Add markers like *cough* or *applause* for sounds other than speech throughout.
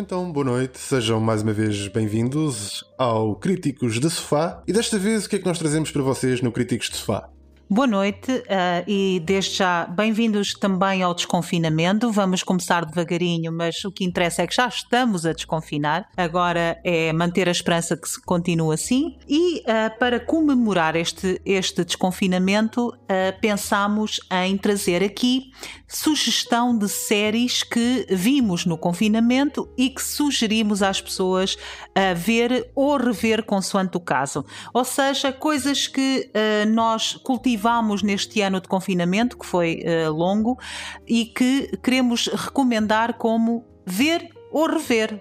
Então, boa noite, sejam mais uma vez bem-vindos ao Críticos de Sofá. E desta vez, o que é que nós trazemos para vocês no Críticos de Sofá? Boa noite eh, e desde já bem-vindos também ao desconfinamento. Vamos começar devagarinho, mas o que interessa é que já estamos a desconfinar. Agora é manter a esperança que se continue assim. E eh, para comemorar este, este desconfinamento, eh, pensamos em trazer aqui sugestão de séries que vimos no confinamento e que sugerimos às pessoas a ver ou rever consoante o caso. Ou seja, coisas que nós cultivamos neste ano de confinamento, que foi eh, longo, e que queremos recomendar como ver ou rever.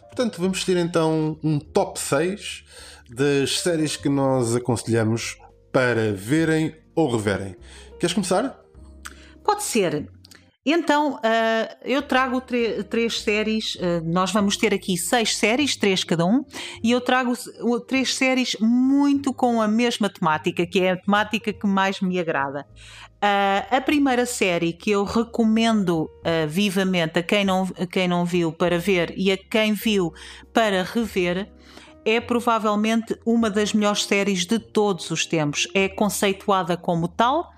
Portanto, vamos ter então um top 6 das séries que nós aconselhamos para verem ou reverem. Queres começar? Pode ser. Então, ah, eu trago três séries, ah, nós vamos ter aqui seis séries, três cada um, e eu trago três séries muito com a mesma temática, que é a temática que mais me agrada. Ah, a primeira série que eu recomendo vivamente a quem, não, a quem não viu para ver e a quem viu para rever é provavelmente uma das melhores séries de todos os tempos. É conceituada como tal,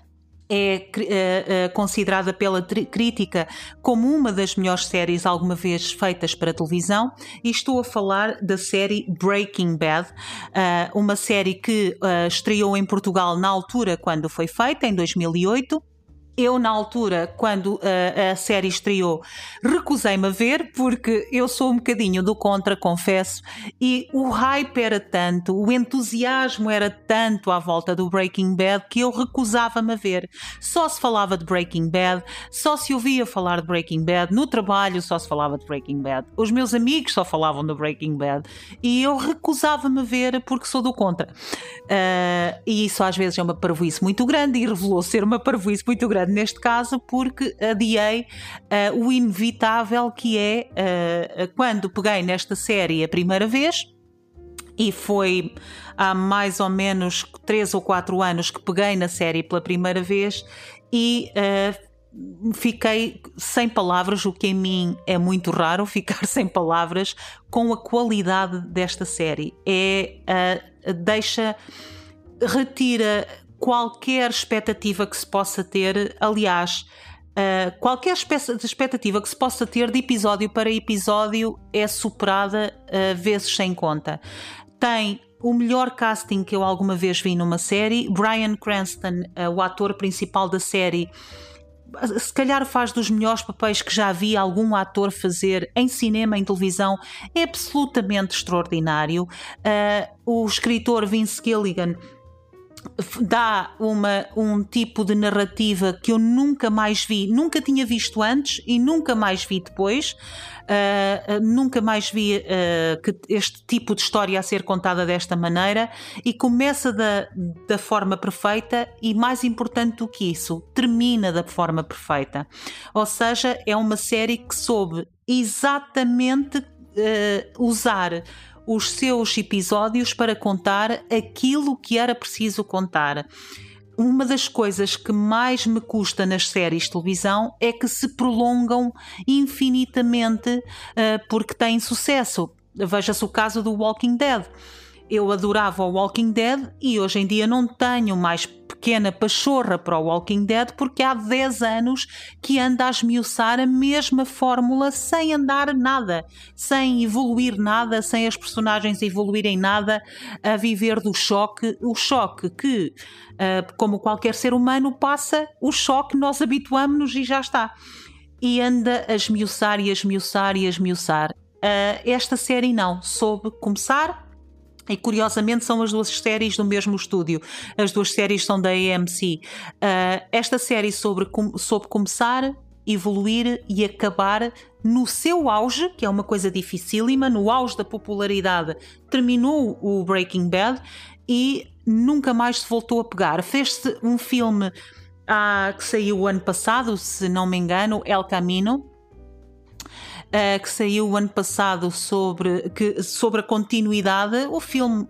é eh, eh, considerada pela crítica como uma das melhores séries alguma vez feitas para televisão e estou a falar da série Breaking Bad, ah, uma série que ah, estreou em Portugal na altura quando foi feita, em 2008. Eu, na altura, quando ah, a série estreou, recusei-me a ver, porque eu sou um bocadinho do contra, confesso, e o hype era tanto, o entusiasmo era tanto à volta do Breaking Bad que eu recusava-me a ver. Só se falava de Breaking Bad, só se ouvia falar de Breaking Bad, no trabalho só se falava de Breaking Bad, os meus amigos só falavam do Breaking Bad, e eu recusava-me a ver porque sou do contra. Ah, e isso às vezes é uma parvoíce muito grande e revelou ser uma parvoíce muito grande neste caso porque adiei ah, o inevitável que é ah, quando peguei nesta série a primeira vez e foi há mais ou menos 3 ou 4 anos que peguei na série pela primeira vez e ah, fiquei sem palavras, o que em mim é muito raro, *laughs* ficar sem palavras com a qualidade desta série. É, ah, deixa, retira qualquer expectativa que se possa ter, aliás. Uh, qualquer expectativa que se possa ter de episódio para episódio é superada uh, vezes sem conta. Tem o melhor casting que eu alguma vez vi numa série. Brian Cranston, uh, o ator principal da série, se calhar faz dos melhores papéis que já vi algum ator fazer em cinema, em televisão, é absolutamente extraordinário. O escritor Vince Gilligan dá uma, um tipo de narrativa que eu nunca mais vi, nunca tinha visto antes e nunca mais vi depois. Uh, uh, nunca mais vi uh, que este tipo de história a ser contada desta maneira e começa da, da forma perfeita e, mais importante do que isso, termina da forma perfeita. Ou seja, é uma série que soube exatamente usar os seus episódios para contar aquilo que era preciso contar. Uma das coisas que mais me custa nas séries de televisão é que se prolongam infinitamente uh, porque têm sucesso. Veja-se o caso do Walking Dead. Eu adorava o Walking Dead e hoje em dia não tenho mais pequena pachorra para o Walking Dead porque há 10 anos que anda a esmiuçar a mesma fórmula sem andar nada, sem evoluir nada, sem as personagens evoluírem nada, a viver do choque, o choque que, uh, como qualquer ser humano, passa, o choque nós habituamos-nos e já está. E anda a esmiuçar e a esmiuçar e a esmiuçar. Uh, esta série não, soube começar, E curiosamente são as duas séries do mesmo estúdio. As duas séries são da AMC. Uh, esta série sobre, sobre começar, evoluir e acabar no seu auge, que é uma coisa dificílima, no auge da popularidade, terminou o Breaking Bad e nunca mais se voltou a pegar. Fez-se um filme ah, que saiu o ano passado, se não me engano, El Camino, uh, que saiu ano passado sobre, que, sobre a continuidade. O filme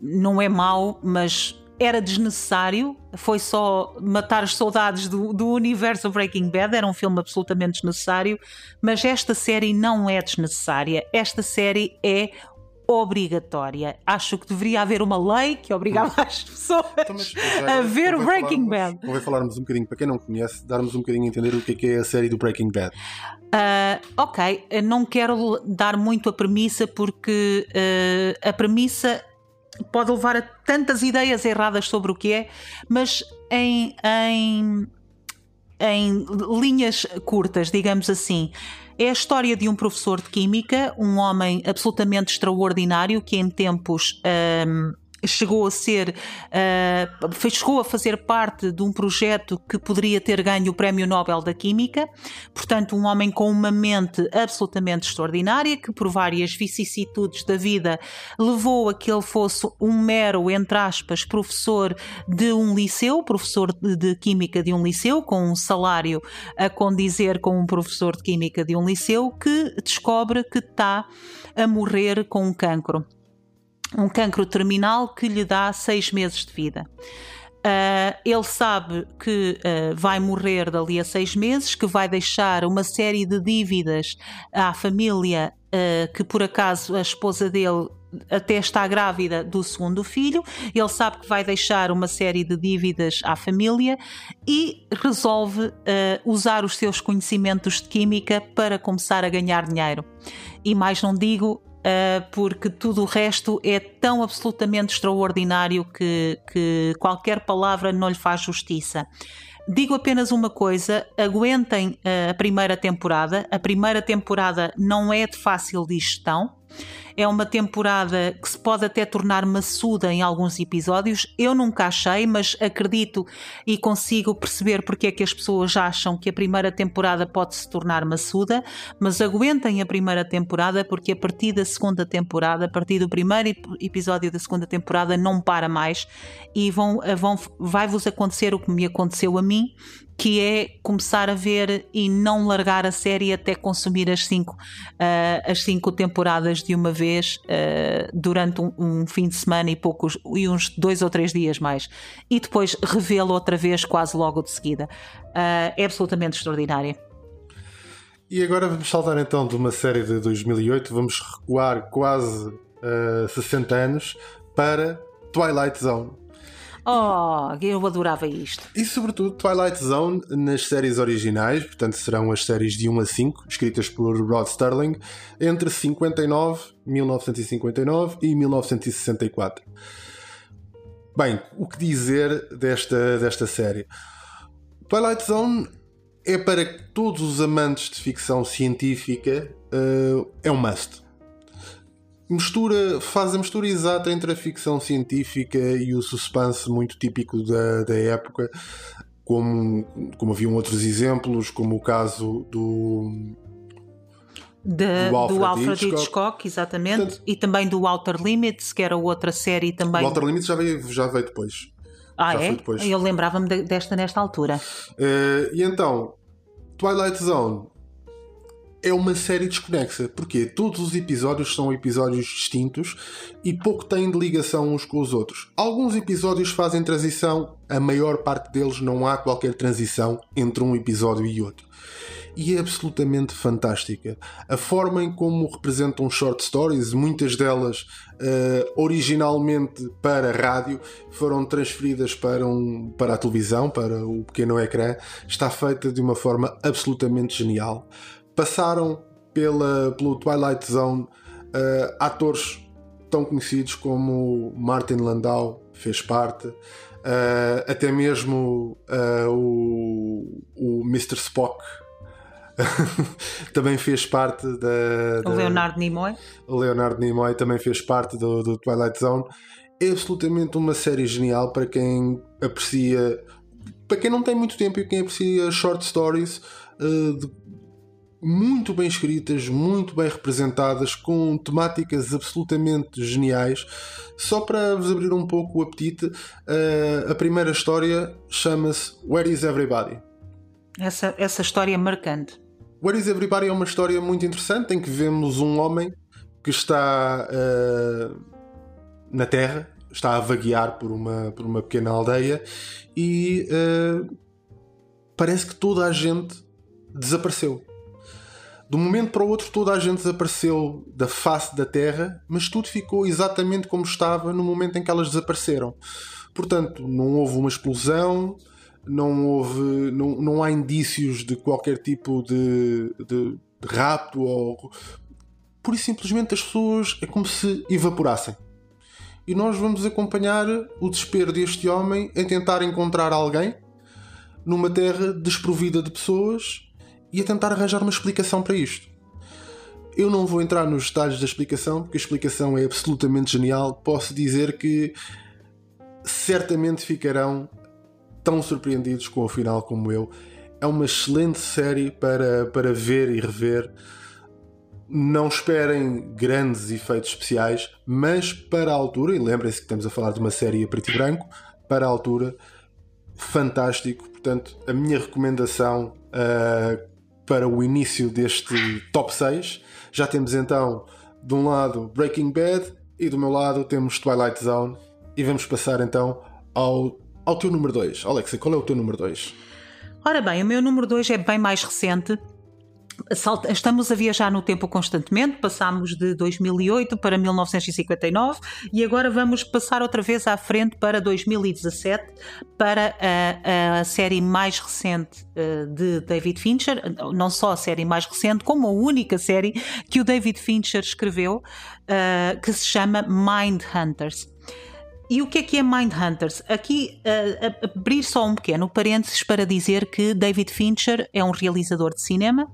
não é mau, mas era desnecessário. Foi só matar as saudades do, do universo Breaking Bad. Era um filme absolutamente desnecessário. Mas esta série não é desnecessária. Esta série é obrigatória. Acho que deveria haver uma lei que obrigava as pessoas então, a ver o Breaking Bad. Convém falarmos um bocadinho, para quem não conhece, darmos um bocadinho a entender o que é, que é a série do Breaking Bad. Uh, ok, não quero dar muito a premissa porque uh, a premissa pode levar a tantas ideias erradas sobre o que é, mas em, em, em linhas curtas, digamos assim. É a história de um professor de química, um homem absolutamente extraordinário que em tempos um, chegou a ser, uh, chegou a fazer parte de um projeto que poderia ter ganho o Prémio Nobel da Química, portanto, um homem com uma mente absolutamente extraordinária, que por várias vicissitudes da vida levou a que ele fosse um mero, entre aspas, professor de um liceu, professor de Química de um liceu, com um salário a condizer com um professor de Química de um liceu, que descobre que está a morrer com um cancro um cancro terminal que lhe dá seis meses de vida. Uh, ele sabe que uh, vai morrer dali a seis meses, que vai deixar uma série de dívidas à família, uh, que por acaso a esposa dele até está grávida do segundo filho. Ele sabe que vai deixar uma série de dívidas à família e resolve usar os seus conhecimentos de química para começar a ganhar dinheiro. E mais não digo, Uh, porque tudo o resto é tão absolutamente extraordinário que, que qualquer palavra não lhe faz justiça. Digo apenas uma coisa: aguentem uh, a primeira temporada. A primeira temporada não é de fácil digestão. É uma temporada que se pode até tornar maçuda em alguns episódios. Eu nunca achei, mas acredito e consigo perceber porque é que as pessoas acham que a primeira temporada pode se tornar maçuda. Mas aguentem a primeira temporada, porque a partir da segunda temporada, a partir do primeiro episódio da segunda temporada, não para mais e vão, vão, vai-vos acontecer o que me aconteceu a mim, que é começar a ver e não largar a série até consumir as cinco, uh, as cinco temporadas de uma vez uh, durante um, fim de semana e poucos e uns dois ou três dias mais e depois revê-lo outra vez quase logo de seguida. Uh, é absolutamente extraordinária. E agora vamos saltar então de uma série de 2008, vamos recuar quase uh, 60 anos para Twilight Zone. Oh, eu adorava isto. E sobretudo Twilight Zone nas séries originais, portanto serão as séries de 1 a 5, escritas por Rod Sterling, entre 59, 1959 e 1964. Bem, o que dizer desta, desta série? Twilight Zone é para todos os amantes de ficção científica, uh, é um must mistura, faz a mistura exata entre a ficção científica e o suspense muito típico da, da época, como, como haviam outros exemplos, como o caso do. De, do Alfred, do Alfred Hitchcock. Hitchcock exatamente, Portanto, e também do Outer Limits, que era outra série também. O Outer Limits já veio, já veio depois. Ah, já é? Depois. Eu lembrava-me desta nesta altura. Uh, e então, Twilight Zone é uma série desconexa, porque todos os episódios são episódios distintos e pouco têm de ligação uns com os outros. Alguns episódios fazem transição, a maior parte deles não há qualquer transição entre um episódio e outro. E é absolutamente fantástica. A forma em como representam short stories, muitas delas uh, originalmente para rádio, foram transferidas para, um, para a televisão, para o pequeno ecrã, está feita de uma forma absolutamente genial passaram pela, pelo Twilight Zone uh, atores tão conhecidos como Martin Landau fez parte, uh, até mesmo uh, o, o Mr. Spock *laughs* também fez parte da, da. Leonardo Nimoy. O Leonardo Nimoy também fez parte do, do Twilight Zone. É absolutamente uma série genial para quem aprecia. Para quem não tem muito tempo e quem aprecia short stories uh, de, muito bem escritas, muito bem representadas, com temáticas absolutamente geniais. Só para vos abrir um pouco o apetite, uh, a primeira história chama-se Where is Everybody? Essa, essa história marcante. Where is Everybody é uma história muito interessante em que vemos um homem que está uh, na Terra, está a vaguear por uma, por uma pequena aldeia e uh, parece que toda a gente desapareceu. De um momento para o outro, toda a gente desapareceu da face da Terra, mas tudo ficou exatamente como estava no momento em que elas desapareceram. Portanto, não houve uma explosão, não houve, não, não há indícios de qualquer tipo de, de, de rapto ou por isso simplesmente as pessoas é como se evaporassem. E nós vamos acompanhar o desespero deste homem em tentar encontrar alguém numa terra desprovida de pessoas e a tentar arranjar uma explicação para isto. Eu não vou entrar nos detalhes da explicação, porque a explicação é absolutamente genial. Posso dizer que certamente ficarão tão surpreendidos com o final como eu. É uma excelente série para, para ver e rever. Não esperem grandes efeitos especiais, mas para a altura, e lembrem-se que estamos a falar de uma série a preto e branco, para a altura, fantástico. Portanto, a minha recomendação uh, para o início deste top 6. Já temos então, de um lado, Breaking Bad e do meu lado temos Twilight Zone. E vamos passar então ao ao teu número 2. Alexa, qual é o teu número 2? Ora bem, o meu número 2 é bem mais recente. Estamos a viajar no tempo constantemente, passámos de 2008 para 1959 e agora vamos passar outra vez à frente para 2017 para a, a série mais recente eh, de David Fincher, não só a série mais recente, como a única série que o David Fincher escreveu, eh, que se chama Mind Hunters. E o que é que é Mindhunters? Aqui uh, abrir só um pequeno parênteses para dizer que David Fincher é um realizador de cinema,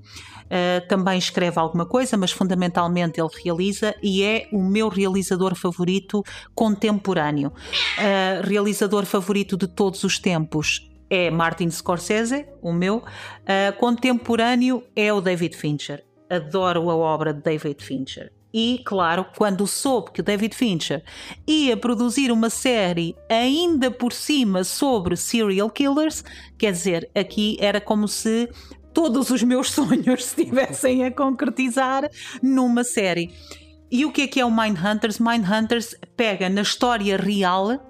uh, também escreve alguma coisa, mas fundamentalmente ele realiza e é o meu realizador favorito contemporâneo. Uh, realizador favorito de todos os tempos é Martin Scorsese, o meu. Uh, contemporâneo é o David Fincher. Adoro a obra de David Fincher. E, claro, quando soube que o David Fincher ia produzir uma série ainda por cima sobre serial killers, quer dizer, aqui era como se todos os meus *laughs* sonhos se estivessem a concretizar numa série. E o que é que é o Mindhunters? Mindhunters pega na história real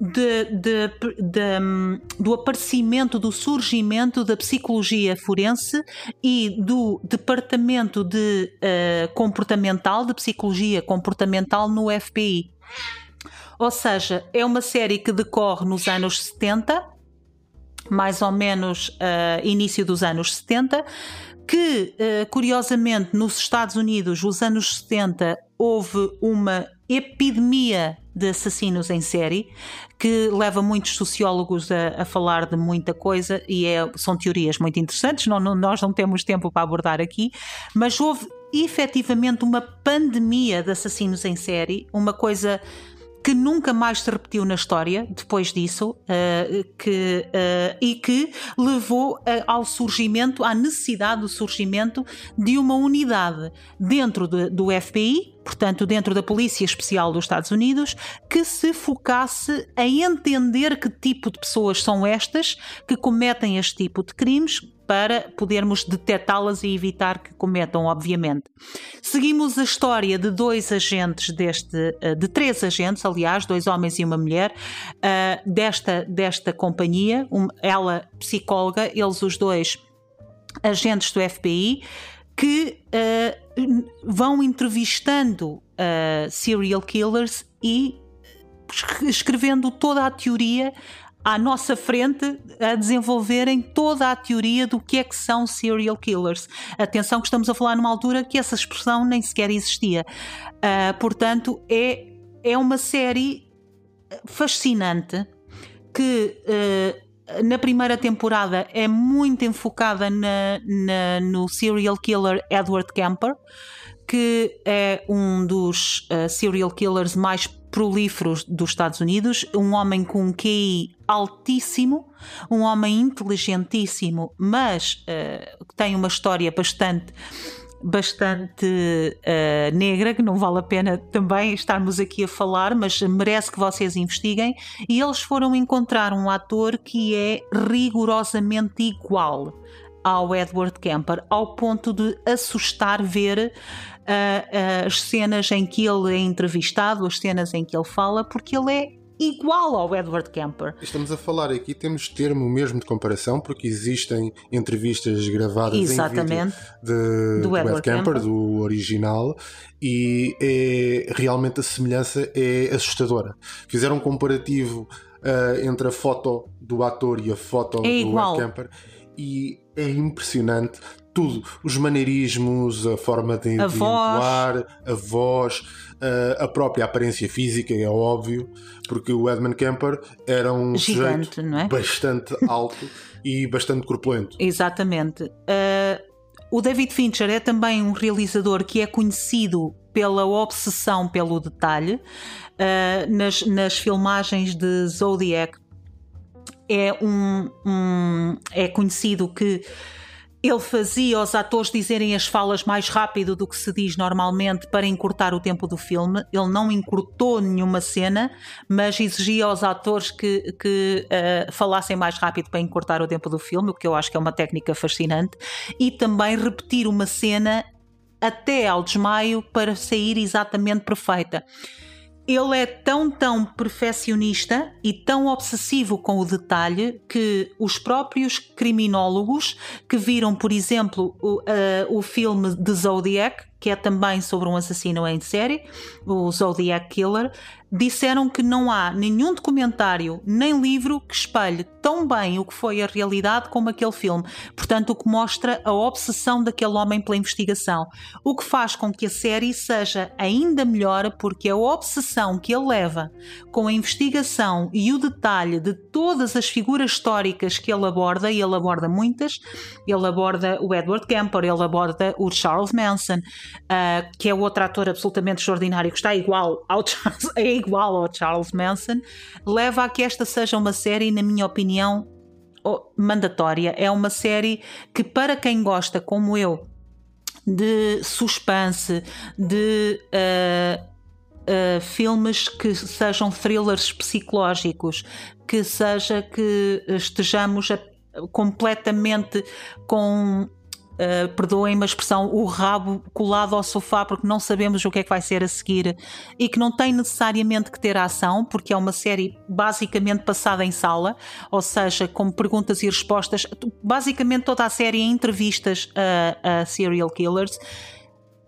de, de, de, do aparecimento, do surgimento da psicologia forense e do departamento de uh, comportamental, de psicologia comportamental no FBI. Ou seja, é uma série que decorre nos anos 70, mais ou menos uh, início dos anos 70, que, uh, curiosamente, nos Estados Unidos, os anos 70, houve uma epidemia de assassinos em série que leva muitos sociólogos a, a falar de muita coisa e é, são teorias muito interessantes, não, não, nós não temos tempo para abordar aqui, mas houve efetivamente uma pandemia de assassinos em série, uma coisa que nunca mais se repetiu na história depois disso uh, que, uh, e que levou uh, ao surgimento, à necessidade do surgimento de uma unidade dentro de, do FBI, portanto, dentro da Polícia Especial dos Estados Unidos, que se focasse em entender que tipo de pessoas são estas que cometem este tipo de crimes, para podermos detectá-las e evitar que cometam, obviamente. Seguimos a história de dois agentes deste, eh, de três agentes, aliás, dois homens e uma mulher, eh, desta, desta companhia, ela psicóloga, eles os dois agentes do FBI, que uh, vão entrevistando serial killers e escrevendo toda a teoria à nossa frente a desenvolverem toda a teoria do que é que são serial killers. Atenção que estamos a falar numa altura que essa expressão nem sequer existia. Uh, portanto, é, é uma série fascinante que uh, na primeira temporada é muito enfocada na, na, no serial killer Edward Kemper, que é um dos uh, serial killers mais prolíferos dos Estados Unidos, um homem com um QI altíssimo, um homem inteligentíssimo, mas uh, tem uma história bastante bastante uh, negra, que não vale a pena também estarmos aqui a falar, mas merece que vocês investiguem. E eles foram encontrar um ator que é rigorosamente igual ao Edward Kemper, ao ponto de assustar ver uh, as cenas em que ele é entrevistado, as cenas em que ele fala, porque ele é igual ao Edward Kemper. Estamos a falar aqui, temos termo mesmo de comparação, porque existem entrevistas gravadas Exatamente. em vídeo de, do, do Edward Kemper, Kemper, do original, e é, realmente a semelhança é assustadora. Fizeram um comparativo uh, entre a foto do ator e a foto é do igual. Edward Kemper, e é impressionante tudo, os maneirismos, a forma de, a de voz. a voz, a própria aparência física, é óbvio, porque o Edmund Kemper era um Gigante, sujeito é? bastante alto *laughs* e bastante corpulento. Exatamente. Uh, o David Fincher é também um realizador que é conhecido pela obsessão pelo detalhe. Uh, nas, nas filmagens de Zodiac é, um, um é conhecido que ele fazia os atores dizerem as falas mais rápido do que se diz normalmente para encurtar o tempo do filme. Ele não encurtou nenhuma cena, mas exigia aos atores que, que uh, falassem mais rápido para encurtar o tempo do filme, o que eu acho que é uma técnica fascinante. E também repetir uma cena até ao desmaio para sair exatamente perfeita ele é tão, tão perfeccionista e tão obsessivo com o detalhe que os próprios criminólogos que viram, por exemplo, o, uh, o filme The Zodiac, que é também sobre um assassino em série, o Zodiac Killer, disseram que não há nenhum documentário nem livro que espelhe tão bem o que foi a realidade como aquele filme. Portanto, o que mostra a obsessão daquele homem pela investigação. O que faz com que a série seja ainda melhor porque a obsessão que ele leva com a investigação e o detalhe de todas as figuras históricas que ele aborda, e ele aborda muitas, ele aborda o Edward Kemper, ele aborda o Charles Manson, uh, que é outro ator absolutamente extraordinário, que está igual ao Charles, *laughs* é igual ao Charles Manson, leva a que esta seja uma série, na minha opinião, mandatória. É uma série que, para quem gosta, como eu, de suspense, de uh, uh, filmes que sejam thrillers psicológicos, que seja que estejamos a, completamente com Uh, perdoem-me a expressão, o rabo colado ao sofá porque não sabemos o que é que vai ser a seguir e que não tem necessariamente que ter ação, porque é uma série basicamente passada em sala, ou seja, com perguntas e respostas. Basicamente, toda a série em entrevistas a, a serial killers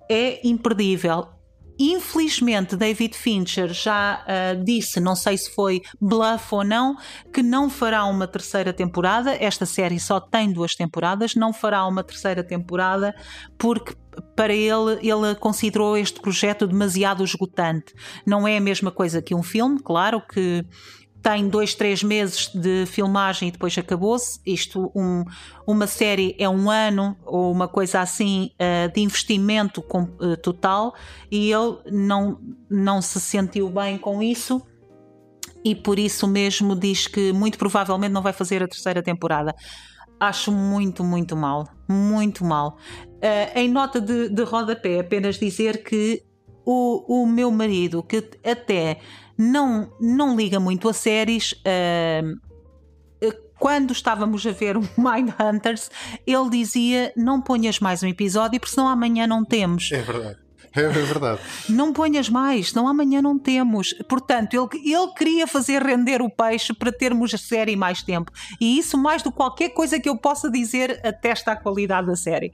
é imperdível. Infelizmente, David Fincher já uh, disse, não sei se foi bluff ou não, que não fará uma terceira temporada. Esta série só tem duas temporadas, não fará uma terceira temporada porque para ele, ele considerou este projeto demasiado esgotante. Não é a mesma coisa que um filme, claro que tem dois, três meses de filmagem e depois acabou-se. Isto, um, uma série é um ano ou uma coisa assim uh, de investimento com, uh, total e ele não, não se sentiu bem com isso e por isso mesmo diz que muito provavelmente não vai fazer a terceira temporada. Acho muito, muito mal. Muito mal. Uh, em nota de, de rodapé, apenas dizer que o, o meu marido, que até não, não liga muito a séries. Uh, quando estávamos a ver o *laughs* Mind Hunters, ele dizia: Não ponhas mais um episódio, porque senão amanhã não temos. É verdade. É verdade. Não ponhas mais, não amanhã não temos. Portanto, ele, ele queria fazer render o peixe para termos a série mais tempo. E isso, mais do que qualquer coisa que eu possa dizer, atesta a qualidade da série.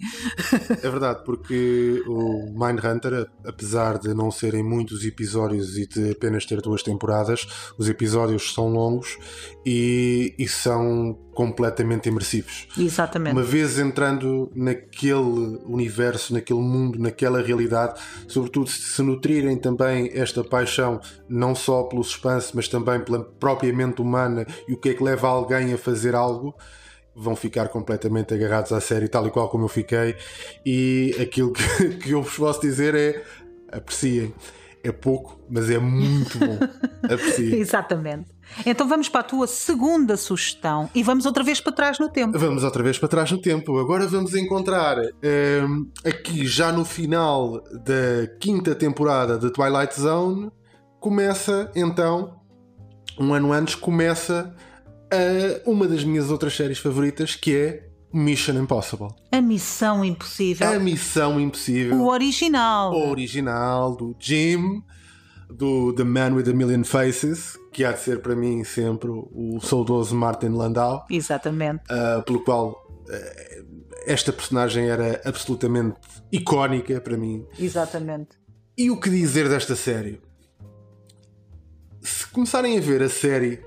É verdade, porque o Mindhunter, apesar de não serem muitos episódios e de apenas ter duas temporadas, os episódios são longos e, e são completamente imersivos. Exatamente. Uma vez entrando naquele universo, naquele mundo, naquela realidade, sobretudo se nutrirem também esta paixão, não só pelo suspense, mas também pela própria mente humana e o que é que leva alguém a fazer algo, vão ficar completamente agarrados à série, tal e qual como eu fiquei. E aquilo que, *laughs* que eu vos posso dizer é apreciem. É pouco, mas é muito bom. *laughs* Apreciem. Exatamente. Então vamos para a tua segunda sugestão e vamos outra vez para trás no tempo. Vamos outra vez para trás no tempo. Agora vamos encontrar hum, aqui já no final da quinta temporada de Twilight Zone. Começa então, um ano antes, começa a uma das minhas outras séries favoritas que é Mission Impossible. A Missão Impossível. A Missão Impossível. O original. O original do Jim, do The Man with a Million Faces, que há de ser para mim sempre o saudoso Martin Landau. Exatamente. Uh, pelo qual uh, esta personagem era absolutamente icónica para mim. Exatamente. E o que dizer desta série? Se começarem a ver a série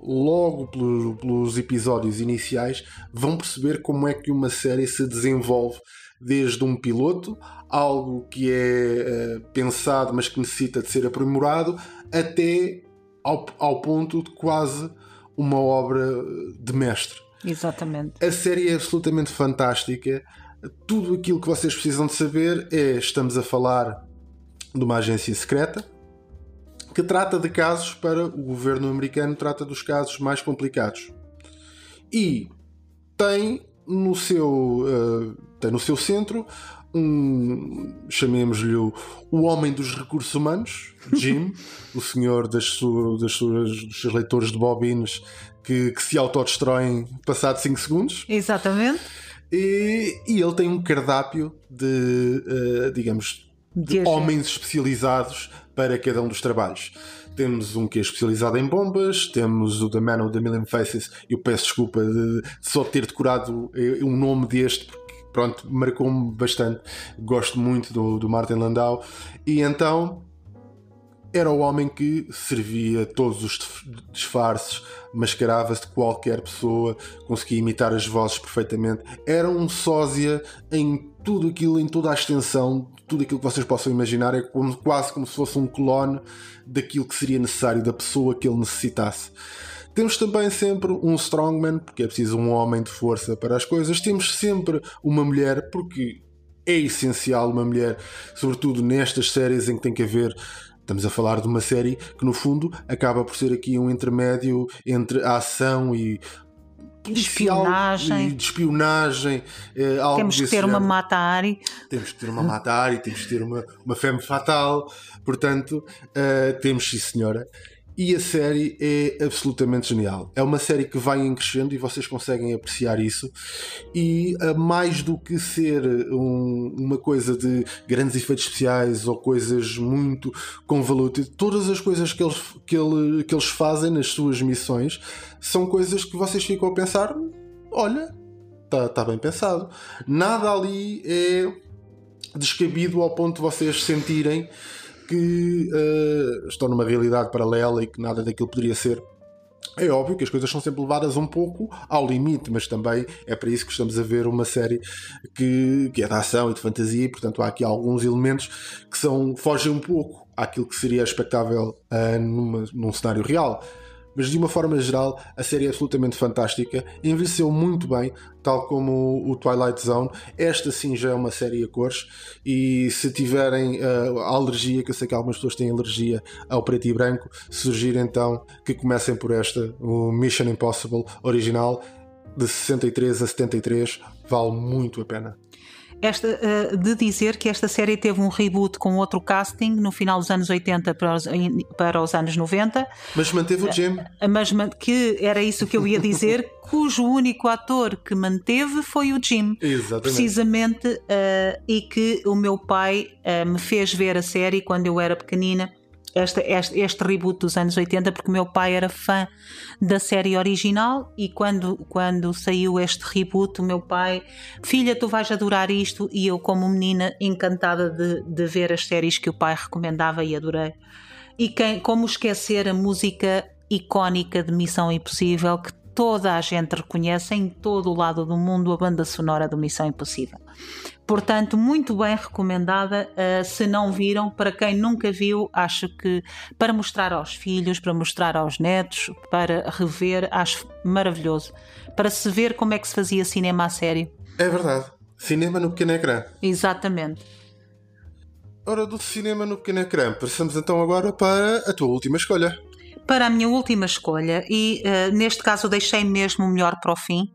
logo pelos, pelos episódios iniciais, vão perceber como é que uma série se desenvolve desde um piloto, algo que é uh, pensado mas que necessita de ser aprimorado, até ao, ao ponto de quase uma obra de mestre. Exatamente. A série é absolutamente fantástica. Tudo aquilo que vocês precisam de saber é: estamos a falar de uma agência secreta que trata de casos para o governo americano, trata dos casos mais complicados. E tem no seu, uh, tem no seu centro um, chamemos-lhe o, o homem dos recursos humanos, Jim, *laughs* o senhor das, su, das suas, dos seus leitores de bobines que, que se autodestroem passado 5 segundos. Exatamente. E, e, ele tem um cardápio de, uh, digamos, de homens especializados para cada um dos trabalhos. Temos um que é especializado em bombas, temos o The Man of the Million Faces. Eu peço desculpa de só ter decorado um nome deste, porque pronto, marcou-me bastante. Gosto muito do, do Martin Landau. E então era o homem que servia todos os disfarces, mascarava-se de qualquer pessoa, conseguia imitar as vozes perfeitamente. Era um sósia em tudo aquilo, em toda a extensão, tudo aquilo que vocês possam imaginar. É como, quase como se fosse um clone daquilo que seria necessário, da pessoa que ele necessitasse. Temos também sempre um strongman, porque é preciso um homem de força para as coisas. Temos sempre uma mulher, porque é essencial uma mulher, sobretudo nestas séries em que tem que haver Estamos a falar de uma série que, no fundo, acaba por ser aqui um intermédio entre a ação e espionagem. E de espionagem eh, temos que ter uma mata-ari. Temos que ter uma mata-ari, temos que ter uma, uma femme fatal. Portanto, uh, temos sim, senhora. E a série é absolutamente genial. É uma série que vai em crescendo e vocês conseguem apreciar isso. E mais do que ser um, uma coisa de grandes efeitos especiais ou coisas muito convoluted, todas as coisas que eles, que, ele, que eles fazem nas suas missões são coisas que vocês ficam a pensar: olha, está tá bem pensado. Nada ali é descabido ao ponto de vocês sentirem que uh, estão numa realidade paralela e que nada daquilo poderia ser. É óbvio que as coisas são sempre levadas um pouco ao limite, mas também é para isso que estamos a ver uma série que, que é de ação e de fantasia, e portanto há aqui alguns elementos que são, fogem um pouco àquilo que seria expectável uh, numa, num cenário real mas de uma forma geral a série é absolutamente fantástica, envelheceu muito bem, tal como o Twilight Zone. Esta sim já é uma série a cores. E se tiverem uh, alergia, que eu sei que algumas pessoas têm alergia ao preto e branco, sugiro então que comecem por esta, o Mission Impossible original de 63 a 73, vale muito a pena esta, uh, de dizer que esta série teve um reboot com outro casting no final dos anos 80 para os, para os anos 90. Mas manteve o Jim. Uh, mas que era isso que eu ia dizer, *laughs* cujo único ator que manteve foi o Jim. Exatamente. Precisamente, uh, e que o meu pai me fez ver a série quando eu era pequenina este, este, este, reboot dos anos 80 porque meu pai era fã da série original e quando, quando saiu este reboot o meu pai filha tu vais adorar isto e eu como menina encantada de, de ver as séries que o pai recomendava e adorei. E quem, como esquecer a música icónica de Missão Impossível que toda a gente reconhece em todo o lado do mundo a banda sonora do Missão Impossível. Portanto, muito bem recomendada. Uh, se não viram, para quem nunca viu, acho que para mostrar aos filhos, para mostrar aos netos, para rever, acho maravilhoso. Para se ver como é que se fazia cinema a sério. É verdade. Cinema no pequeno ecrã. Exatamente. Hora do cinema no pequeno ecrã. Passamos então agora para a tua última escolha para a minha última escolha e uh, neste caso deixei mesmo o melhor para o fim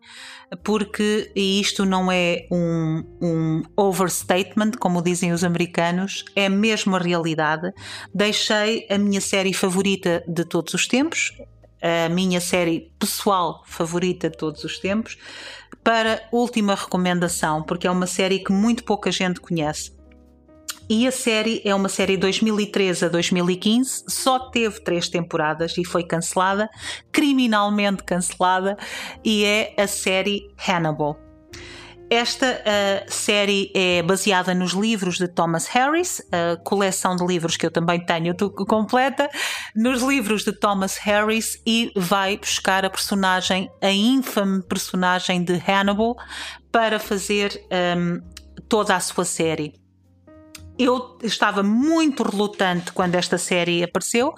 porque isto não é um, um overstatement como dizem os americanos é mesmo a realidade. Deixei a minha série favorita de todos os tempos a minha série pessoal favorita de todos os tempos para última recomendação porque é uma série que muito pouca gente conhece e a série é uma série de 2013 a 2015, só teve três temporadas e foi cancelada, criminalmente cancelada, e é a série Hannibal. Esta uh, série é baseada nos livros de Thomas Harris, a coleção de livros que eu também tenho completa, nos livros de Thomas Harris e vai buscar a personagem, a infame personagem de Hannibal, para fazer um, ehm, toda a sua série eu estava muito relutante quando esta série apareceu,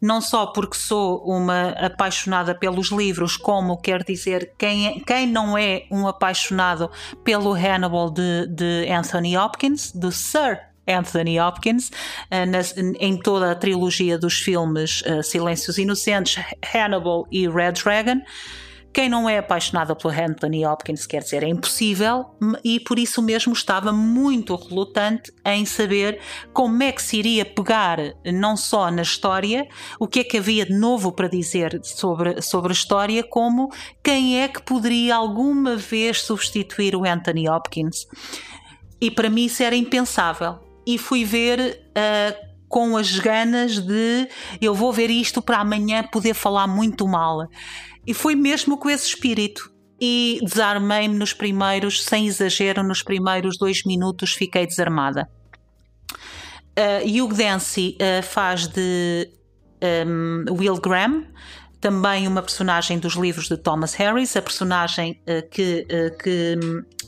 não só porque sou uma apaixonada pelos livros, como quer dizer, quem, é, quem não é um apaixonado pelo Hannibal de, de Anthony Hopkins, do Sir Anthony Hopkins, nas, em toda a trilogia dos filmes uh, Silêncios Inocentes, Hannibal e Red Dragon. Quem não é apaixonada pelo Anthony Hopkins, quer dizer, é impossível, e por isso mesmo estava muito relutante em saber como é que se iria pegar não só na história, o que é que havia de novo para dizer sobre, sobre a história, como quem é que poderia alguma vez substituir o Anthony Hopkins. E para mim isso era impensável. E fui ver. Uh, com as ganas de eu vou ver isto para amanhã poder falar muito mal. E foi mesmo com esse espírito. E desarmei-me nos primeiros, sem exagero, nos primeiros dois minutos fiquei desarmada. Uh, Hugh Dancy uh, faz de um, Will Graham, também uma personagem dos livros de Thomas Harris, a personagem uh, que, uh, que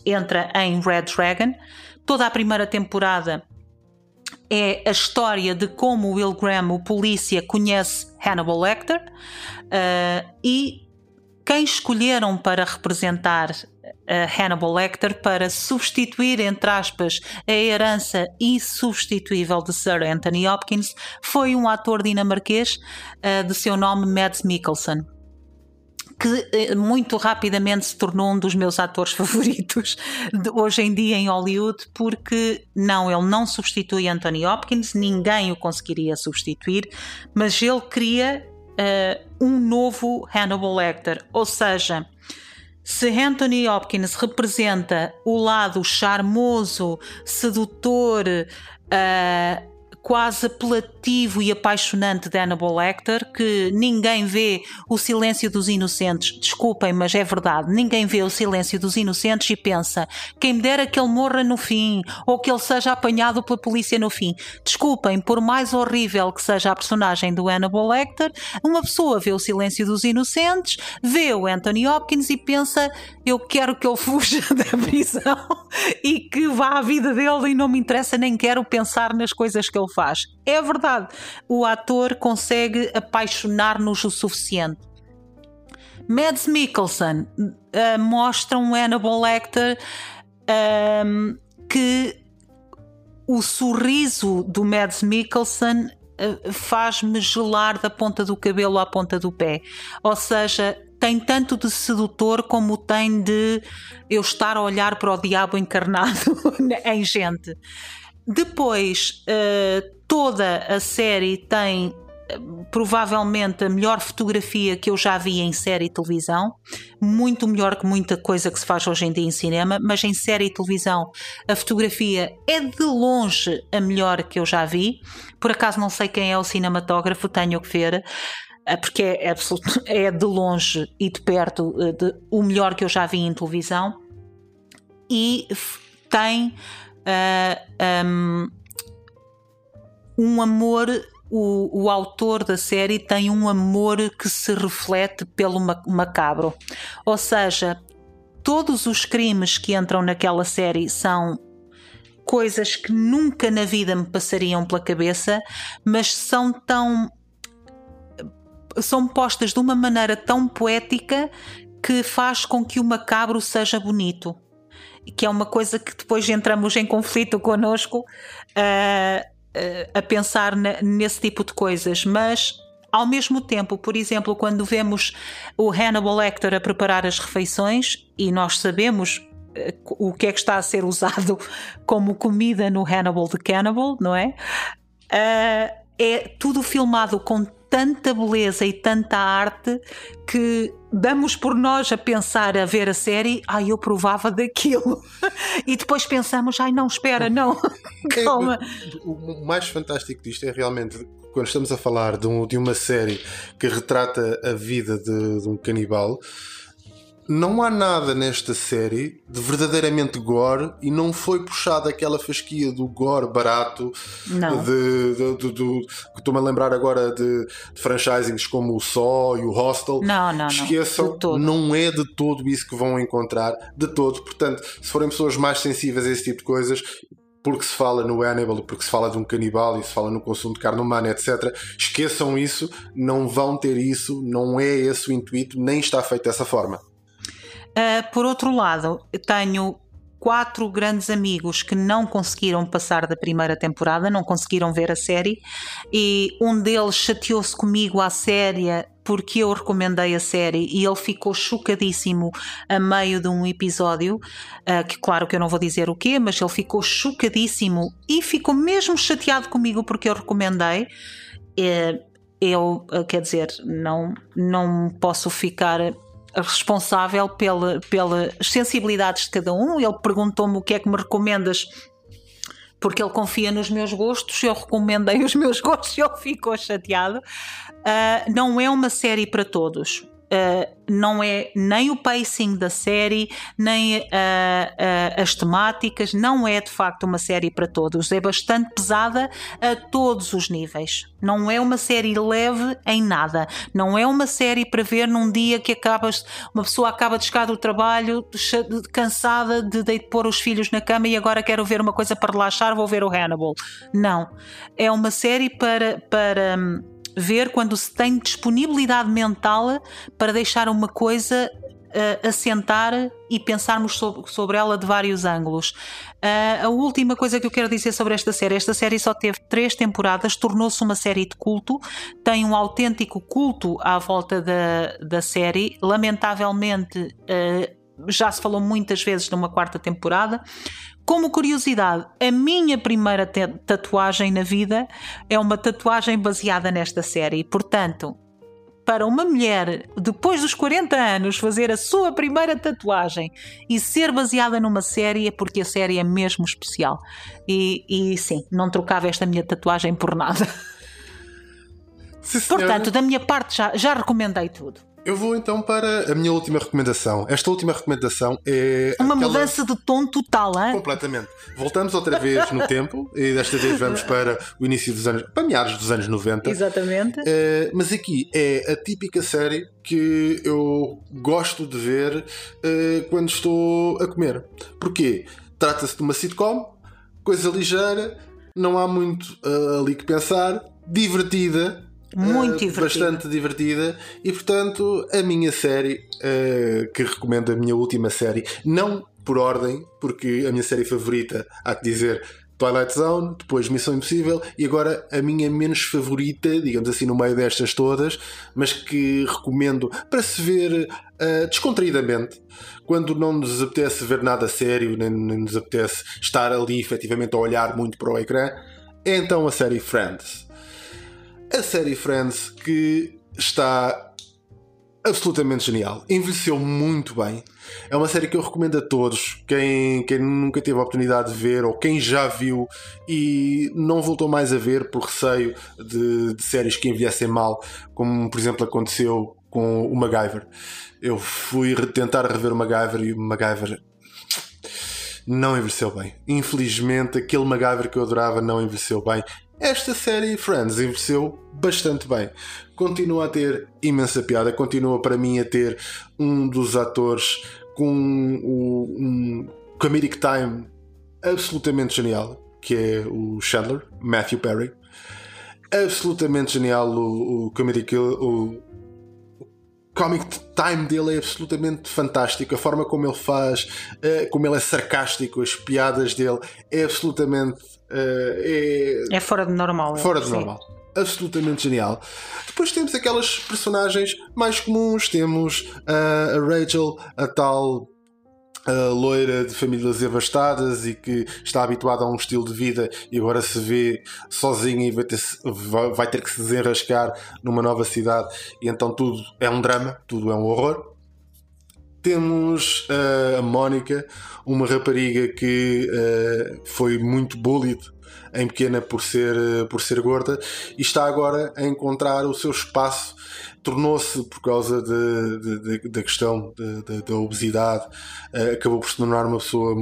entra em Red Dragon. Toda a primeira temporada é a história de como Will Graham, o polícia, conhece Hannibal Lecter e quem escolheram para representar a Hannibal Lecter para substituir, entre aspas, a herança insubstituível de Sir Anthony Hopkins foi um ator dinamarquês uh, de seu nome Mads Mikkelsen que uh, muito rapidamente se tornou um dos meus atores *laughs* favoritos hoje em dia em Hollywood, porque não, ele não substitui Anthony Hopkins, ninguém o conseguiria substituir, mas ele cria uh, um novo Hannibal Lecter. Ou seja, se Anthony Hopkins representa o lado charmoso, sedutor, uh, quase apelativo e apaixonante de Hannibal Lecter, que ninguém vê o silêncio dos inocentes. Desculpem, mas é verdade. Ninguém vê o silêncio dos inocentes e pensa: quem me dera que ele morra no fim ou que ele seja apanhado pela polícia no fim. Desculpem, por mais horrível que seja a personagem do Hannibal Lecter, uma pessoa vê o silêncio dos inocentes, vê o Anthony Hopkins e pensa: eu quero que ele fuja *laughs* da prisão e que vá à vida dele e não me interessa nem quero pensar nas coisas que ele faz. É verdade, o ator consegue apaixonar-nos o suficiente. Mads Mikkelsen uh, mostra um Hannibal Lecter um, que o sorriso do Mads Mikkelsen uh, faz-me gelar da ponta do cabelo à ponta do pé. Ou seja, tem tanto de sedutor como tem de eu estar a olhar para o diabo encarnado *laughs* em gente. Depois, uh, toda a série tem eh, provavelmente a melhor fotografia que eu já vi em série e televisão, muito melhor que muita coisa que se faz hoje em dia em cinema, mas em série e televisão a fotografia é de longe a melhor que eu já vi. Por acaso não sei quem é o cinematógrafo, tenho que ver. Eh, porque é, *laughs* é de longe e de perto de, o melhor que eu já vi em televisão, e tem uh, um, um amor o, o autor da série tem um amor que se reflete pelo macabro. Ou seja, todos os crimes que entram naquela série são coisas que nunca na vida me passariam pela cabeça, mas são tão. são postas de uma maneira tão poética que faz com que o macabro seja bonito. Que é uma coisa que depois entramos em conflito connosco. Uh, a pensar nesse tipo de coisas, mas ao mesmo tempo, por exemplo, quando vemos o Hannibal Lecter a preparar as refeições e nós sabemos eh, o que é que está a ser usado *laughs* como comida no Hannibal the Cannibal, não é? Uh, é tudo filmado com tanta beleza e tanta arte que damos por nós a pensar a ver a série, ai, eu provava daquilo. *laughs* e depois pensamos, ai, não, espera, não. *laughs* Calma. É, o, mais fantástico disto é realmente quando estamos a falar de, um, de uma série que retrata a vida de, de um canibal não há nada nesta série de verdadeiramente gore e não foi puxada aquela fasquia do gore barato não. de, de, de, de estou-me a lembrar agora de, de franchisings como o Só e o Hostel não, não, esqueçam, não. não é de todo isso que vão encontrar de todo, portanto se forem pessoas mais sensíveis a esse tipo de coisas porque se fala no Hannibal, porque se fala de um canibal e se fala no consumo de carne humana, etc. Esqueçam isso, não vão ter isso, não é esse o intuito, nem está feito dessa forma. Uh, por outro lado, tenho quatro grandes amigos que não conseguiram passar da primeira temporada, não conseguiram ver a série, e um deles chateou-se comigo à série porque eu recomendei a série e ele ficou chocadíssimo a meio de um episódio, uh, que claro que eu não vou dizer o quê, mas ele ficou chocadíssimo e ficou mesmo chateado comigo porque eu recomendei. Uh, eu, uh, quer dizer, não, não posso ficar responsável pela, pelas sensibilidades de cada um. Ele perguntou-me o que é que me recomendas porque ele confia nos meus gostos, eu recomendei os meus *laughs* gostos e ele ficou chateado. Uh, não é uma série para todos uh, não é nem o pacing da série, nem uh, uh, as temáticas, não é de facto uma série para todos. É bastante pesada a todos os níveis. Não é uma série leve em nada. Não é uma série para ver num dia que acabas, uma pessoa acaba de chegar do trabalho, cansada de, de pôr os filhos na cama e agora quero ver uma coisa para relaxar, vou ver o Hannibal. Não. É uma série para. para hum, ver quando se tem disponibilidade mental para deixar uma coisa uh, assentar e pensarmos sobre, sobre ela de vários ângulos. Uh, a última coisa que eu quero dizer sobre esta série: esta série só teve três temporadas, tornou-se uma série de culto, tem um autêntico culto à volta da, da série. Lamentavelmente, uh, já se falou muitas vezes numa quarta temporada. Como curiosidade, a minha primeira tatuagem na vida é uma tatuagem baseada nesta série. Portanto, para uma mulher, depois dos 40 anos, fazer a sua primeira tatuagem e ser baseada numa série é porque a série é mesmo especial. E, e sim, não trocava esta minha tatuagem por nada. Sim, Portanto, da minha parte já, já recomendei tudo. Eu vou então para a minha última recomendação. Esta última recomendação é. Uma aquela... mudança de tom total, hein? Completamente. Voltamos outra vez no tempo e desta vez vamos para o início dos anos. para meados dos anos 90. Exatamente. Uh, mas aqui é a típica série que eu gosto de ver uh, quando estou a comer. Porquê? Trata-se de uma sitcom, coisa ligeira, não há muito uh, ali que pensar, divertida muito uh, divertida. Bastante divertida. E portanto, a minha série, uh, que recomendo a minha última série, não por ordem, porque a minha série favorita, há que dizer, Twilight Zone, depois Missão Impossível e agora a minha menos favorita, digamos assim, no meio destas todas, mas que recomendo para se ver uh, descontraídamente, quando não nos apetece ver nada sério, nem, nem nos apetece estar ali efetivamente a olhar muito para o ecrã, é então a série Friends a série Friends que está absolutamente genial. Envelheceu muito bem. É uma série que eu recomendo a todos. Quem, quem nunca teve a oportunidade de ver ou quem já viu e não voltou mais a ver por receio de, de séries que envelhecem mal, como por exemplo aconteceu com o MacGyver. Eu fui tentar rever o MacGyver e o MacGyver não envelheceu bem. Infelizmente, aquele MacGyver que eu adorava não envelheceu bem esta série Friends envelheceu bastante bem. Continua a ter imensa piada, continua para mim a ter um dos atores com um, um comedic time absolutamente genial, que é o Chandler, Matthew Perry. Absolutamente genial o, o comedic, o, comic time dele é absolutamente fantástico. A forma como ele faz, uh, como ele é sarcástico, as piadas dele é absolutamente. Uh, é, é, fora de normal. Fora de sim. normal. Absolutamente genial. Depois temos aquelas personagens mais comuns. Temos a Rachel, a tal a loira de famílias abastadas e que está habituada a um estilo de vida e agora se vê sozinha e vai ter, vai ter que se desenrascar numa nova cidade e então tudo é um drama, tudo é um horror. Temos uh, a Mónica, uma rapariga que uh, foi muito bullied em pequena por ser, uh, por ser gorda e está agora a encontrar o seu espaço. Tornou-se, por causa da questão da obesidade, acabou por se tornar uma pessoa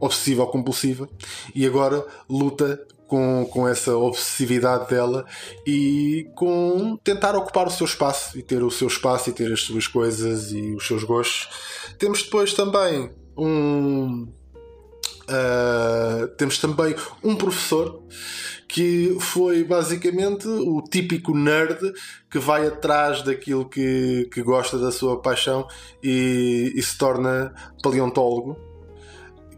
obsessiva ou compulsiva e agora luta com, com essa obsessividade dela e com tentar ocupar o seu espaço e ter o seu espaço e ter as suas coisas e os seus gostos. Temos depois também um. Uh, temos também um professor que foi basicamente o típico nerd que vai atrás daquilo que, que gosta da sua paixão e, e se torna paleontólogo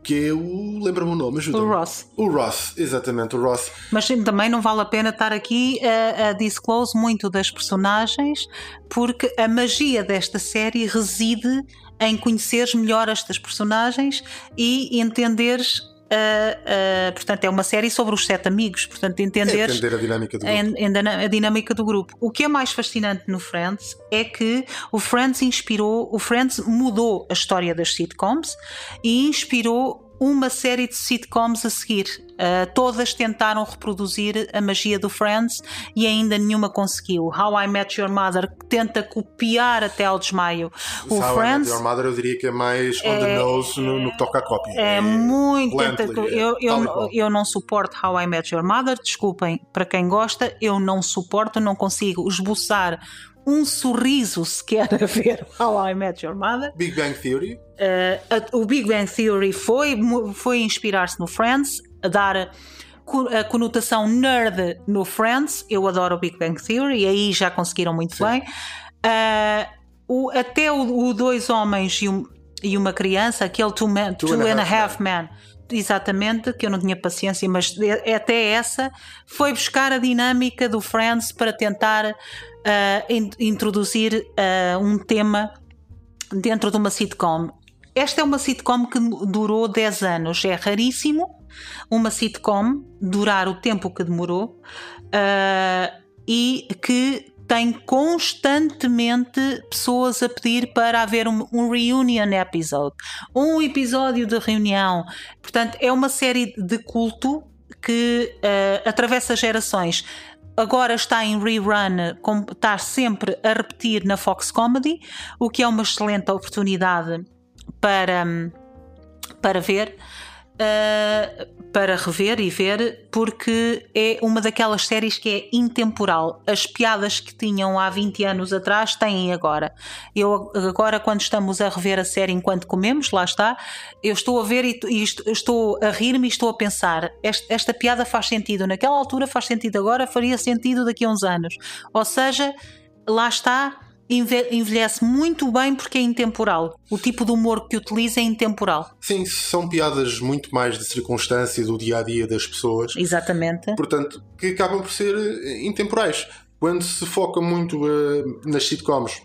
que é o. Lembra-me o nome, ajuda. -me. O Ross. O Ross, exatamente, o Ross. Mas também não vale a pena estar aqui a, a disclose muito das personagens, porque a magia desta série reside em conheceres melhor estas personagens e entenderes Uh, uh, portanto, é uma série sobre os sete amigos, portanto, entender, é entender a dinâmica do grupo. A, a, dinâmica do grupo. O que é mais fascinante no Friends é que o Friends inspirou, o Friends mudou a história das sitcoms e inspirou uma série de sitcoms a seguir. Uh, todas tentaram reproduzir a magia do Friends e ainda nenhuma conseguiu. How I Met Your Mother tenta copiar até ao desmaio. O How Friends. I Met Your Mother eu diria que é mais on é, the nose no, no que toca a cópia. É, é muito. Tenta, eu, eu, eu não suporto How I Met Your Mother, desculpem para quem gosta, eu não suporto, não consigo esboçar um sorriso sequer a ver How I Met Your Mother. Big Bang Theory. Uh, o Big Bang Theory foi, foi inspirar-se no Friends, a dar a conotação nerd no Friends. Eu adoro o Big Bang Theory e aí já conseguiram muito Sim. bem. Uh, o, até o, o, Dois Homens e, um, e Uma Criança, aquele Two, man, two, two and, and, a Half Man. Exatamente, que eu não tinha paciência, mas até essa foi buscar a dinâmica do Friends para tentar uh, in, introduzir uh, um tema dentro de uma sitcom. Esta é uma sitcom que durou 10 anos. É raríssimo uma sitcom durar o tempo que demorou uh, e que tem constantemente pessoas a pedir para haver um, um, reunion episode, um episódio de reunião. Portanto, é uma série de culto que uh, atravessa gerações. Agora está em rerun, está sempre a repetir na Fox Comedy, o que é uma excelente oportunidade para, para ver uh, para rever e ver, porque é uma daquelas séries que é intemporal. As piadas que tinham há 20 anos atrás têm agora. Eu agora, quando estamos a rever a série enquanto comemos, lá está, eu estou a ver e, e estou a rir-me e estou a pensar: esta, esta piada faz sentido naquela altura, faz sentido agora, faria sentido daqui a uns anos. Ou seja, lá está envelhece muito bem porque é intemporal. O tipo de humor que utiliza é intemporal. Sim, são piadas muito mais de circunstância do dia a dia das pessoas. Exatamente. Portanto, que acabam por ser eh, intemporais. Quando se foca muito uh, nas sitcoms,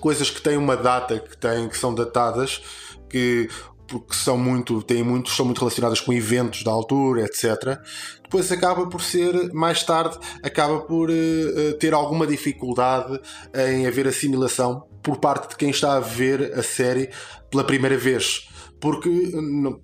coisas que têm uma data, que, têm, que são datadas, que porque são muito, têm muito, são muito relacionadas com eventos da altura, etc. Depois acaba por ser, mais tarde, acaba por uh, ter alguma dificuldade em haver assimilação por parte de quem está a ver a série pela primeira vez porque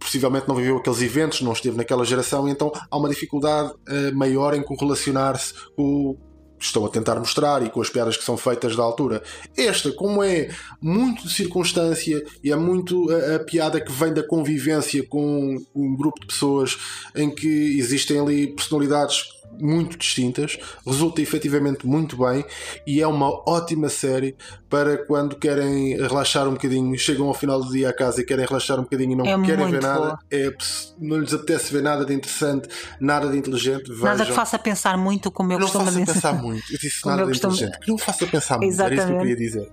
possivelmente não viveu aqueles eventos, não esteve naquela geração, então há uma dificuldade uh, maior em correlacionar-se com, estão a tentar mostrar e com as piadas que são feitas da altura. Esta, como é muito de circunstância e é muito a, a, piada que vem da convivência com um grupo de pessoas em que existem ali personalidades muito distintas, resulta efetivamente muito bem e é uma ótima série para quando querem relaxar um bocadinho, chegam ao final do dia a casa e querem relaxar um bocadinho e não é querem ver nada, boa. é, não lhes apetece ver nada de interessante, nada de inteligente. Vejam. Nada que faça pensar muito, como eu não costumo faça dizer. pensar muito. Eu disse Como nada eu de costumo- inteligente. Que não faça pensar muito. Era isso que eu Exatamente. queria dizer.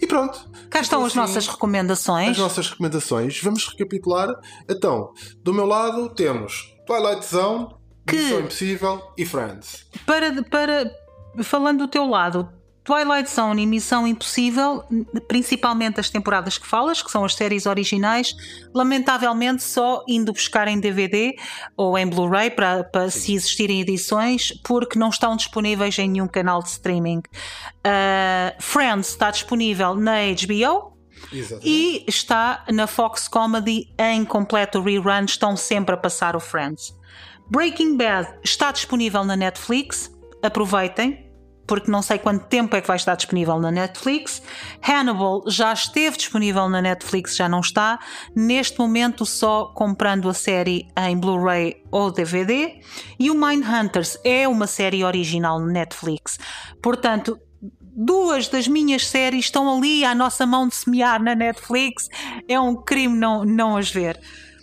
E pronto. Cá estão Então, as assim, nossas recomendações. as nossas recomendações. Vamos recapitular. Então, do meu lado temos Twilight Zone, Que- Missão Impossível e Friends. Para, para, falando do teu lado, Twilight Zone e Missão Impossível, principalmente as temporadas que falas, que são as séries originais, lamentavelmente só indo buscar em DVD ou em Blu-ray para, para se existirem edições, porque não estão disponíveis em nenhum canal de streaming. Uh, Friends está disponível na HBO, Exatamente. e está na Fox Comedy em completo rerun, estão sempre a passar o Friends. Breaking Bad está disponível na Netflix, aproveitem, porque não sei quanto tempo é que vai estar disponível na Netflix. Hannibal já esteve disponível na Netflix, já não está. Neste momento, só comprando a série em Blu-ray ou DVD. E o Mindhunters é uma série original na Netflix. Portanto, duas das minhas séries estão ali à nossa mão de semear na Netflix. É um crime não, não as ver.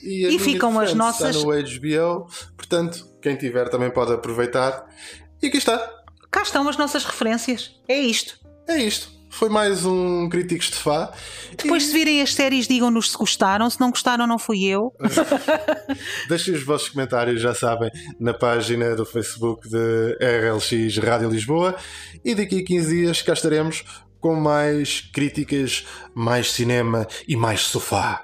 E minha ficam as nossas- Está no HBO, portanto, quem tiver também pode aproveitar. E aqui está. Cá estão as nossas referências. É isto. É isto. Foi mais um Críticos de Fá. Depois, se virem as séries, digam-nos se gostaram. Se não gostaram, não fui eu. *laughs* Deixem os vossos comentários, já sabem, na página do Facebook de RLX Rádio Lisboa. E daqui a 15 dias cá estaremos com mais críticas, mais cinema e mais sofá.